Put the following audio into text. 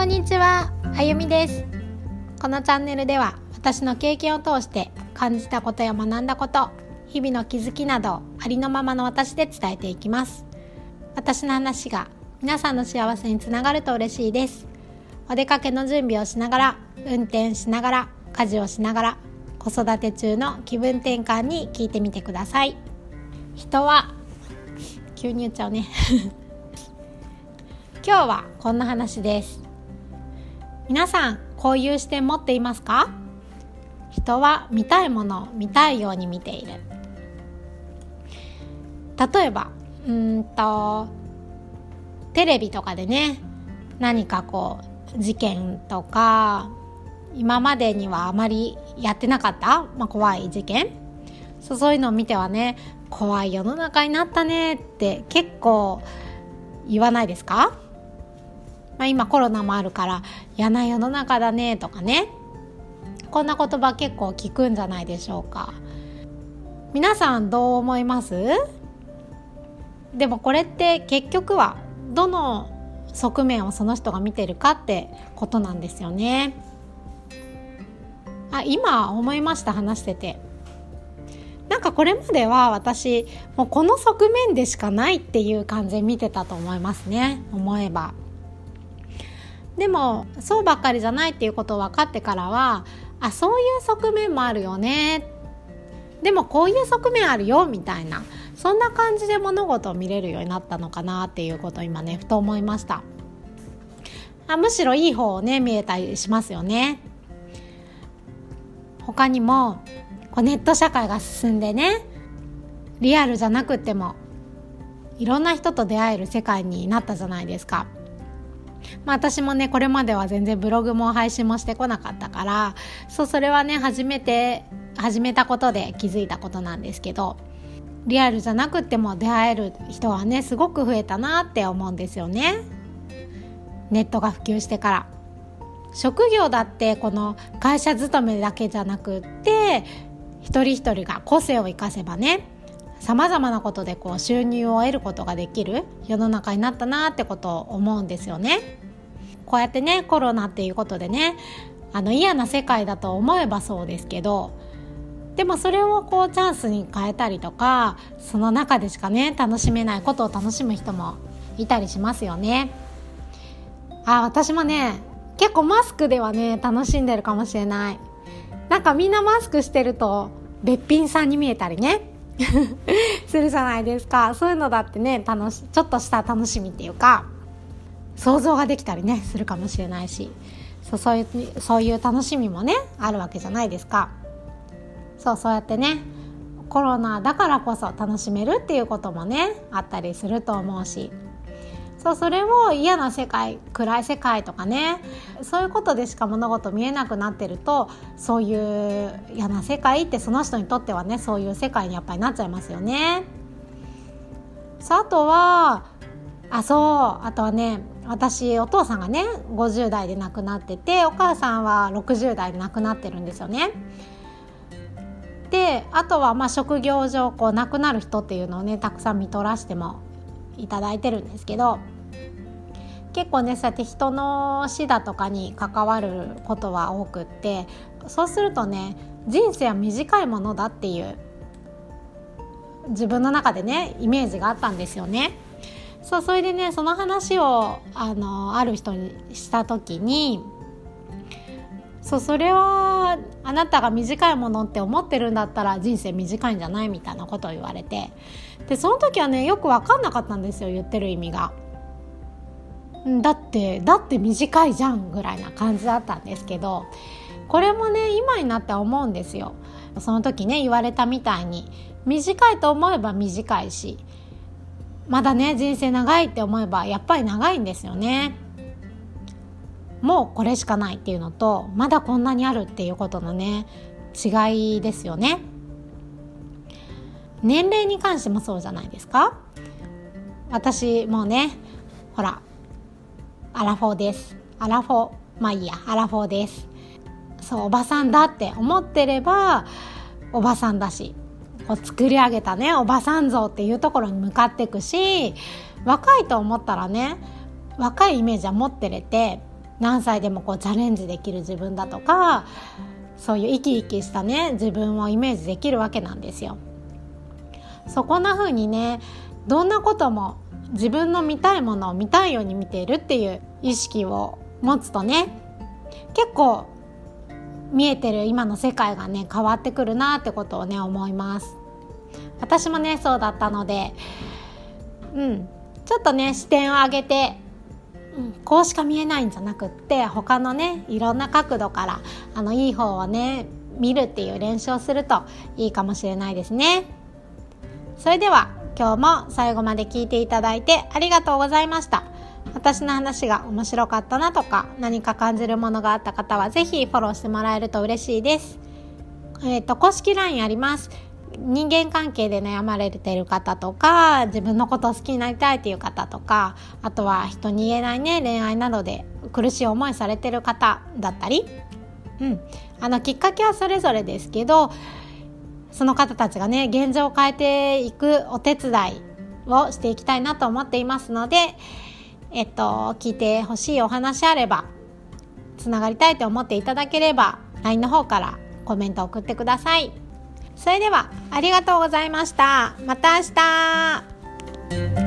こんにちは、あゆみです。このチャンネルでは私の経験を通して感じたことや学んだこと日々の気づきなどありのままの私で伝えていきます。私の話が皆さんの幸せにつながると嬉しいです。お出かけの準備をしながら運転しながら家事をしながら子育て中の気分転換に聞いてみてください。人は急に言っちゃうね。今日はこんな話です。皆さんこういう視点持っていますか？人は見たいものを見たいように見ている。例えばうんとテレビとかでね何かこう事件とか今までにはあまりやってなかった、まあ、怖い事件。そうそういうのを見てはね怖い世の中になったねって結構言わないですか、まあ、今コロナもあるから嫌な世の中だねとかね。こんな言葉結構聞くんじゃないでしょうか。皆さんどう思います？でもこれって結局はどの側面をその人が見てるかってことなんですよね。あ今思いました？話してて。なんかこれまでは私もうこの側面でしかないっていう感じで見てたと思いますね。思えば。でもそうばっかりじゃないっていうことを分かってからはあそういう側面もあるよね。でもこういう側面あるよみたいな。そんな感じで物事を見れるようになったのかなっていうことを今ねふと思いました。あむしろいい方をね見えたりしますよね。他にもこうネット社会が進んでねリアルじゃなくてもいろんな人と出会える世界になったじゃないですか。まあ、私もねこれまでは全然ブログも配信もしてこなかったからそうそれはね初めて始めたことで気づいたことなんですけどリアルじゃなくても出会える人はねすごく増えたなって思うんですよね。ネットが普及してから。職業だってこの会社勤めだけじゃなくって一人一人が個性を生かせばねさまざまなことでこう収入を得ることができる世の中になったなってことを思うんですよね。こうやってねコロナっていうことでねあの嫌な世界だと思えばそうですけどでもそれをこうチャンスに変えたりとかその中でしかね楽しめないことを楽しむ人もいたりしますよね。あ私もね結構マスクではね楽しんでるかもしれないなんかみんなマスクしてるとべっぴんさんに見えたりねするじゃないですか。そういうのだってね楽しちょっとした楽しみっていうか想像ができたりねするかもしれないしそうそういうそういう楽しみもねあるわけじゃないですか。そうそうやってねコロナだからこそ楽しめるっていうこともねあったりすると思うし。そうそれを嫌な世界暗い世界とかねそういうことでしか物事見えなくなってるとそういう嫌な世界ってその人にとってはねそういう世界にやっぱりなっちゃいますよね。さああとはあそうあとはね私お父さんがね50代で亡くなっててお母さんは60代で亡くなってるんですよね。であとはまあ職業上こう亡くなる人っていうのをねたくさん見とらしてもいただいてるんですけど結構ねそうやって人の死だとかに関わることは多くってそうするとね人生は短いものだっていう自分の中でねイメージがあったんですよね。そうそれでねその話をあのある人にした時にそうそれはあなたが短いものって思ってるんだったら人生短いんじゃないみたいなことを言われてでその時はねよく分かんなかったんですよ言ってる意味が。だってだって短いじゃんぐらいな感じだったんですけどこれもね今になって思うんですよ。その時ね言われたみたいに短いと思えば短いしまだね人生長いって思えばやっぱり長いんですよね。もうこれしかないっていうのとまだこんなにあるっていうことのね違いですよね。年齢に関してもそうじゃないですか。私もうねほらアラフォーです。アラフォーまあいいやアラフォーです。そうおばさんだって思ってればおばさんだしこう作り上げたねおばさん像っていうところに向かっていくし若いと思ったらね若いイメージは持ってれて何歳でもこうチャレンジできる自分だとかそういう生き生きしたね自分をイメージできるわけなんですよ。そこんな風にねどんなことも自分の見たいものを見たいように見ているっていう意識を持つとね結構見えてる今の世界がね変わってくるなってことをね思います私もねそうだったのでうんちょっとね視点を上げて、うん、こうしか見えないんじゃなくって他のねいろんな角度からあのいい方をね見るっていう練習をするといいかもしれないですね。それでは今日も最後まで聞いていただいてありがとうございました。私の話が面白かったなとか何か感じるものがあった方はぜひフォローしてもらえると嬉しいです。えっ、ー、と公式 LINE あります。人間関係で悩まれてる方とか自分のことを好きになりたいという方とかあとは人に言えないね恋愛などで苦しい思いされてる方だったり、うん、あのきっかけはそれぞれですけどその方たちがね現状を変えていくお手伝いをしていきたいなと思っていますので、えっと、聞いてほしいお話あればつながりたいと思っていただければ LINE の方からコメント送ってください。それではありがとうございました。また明日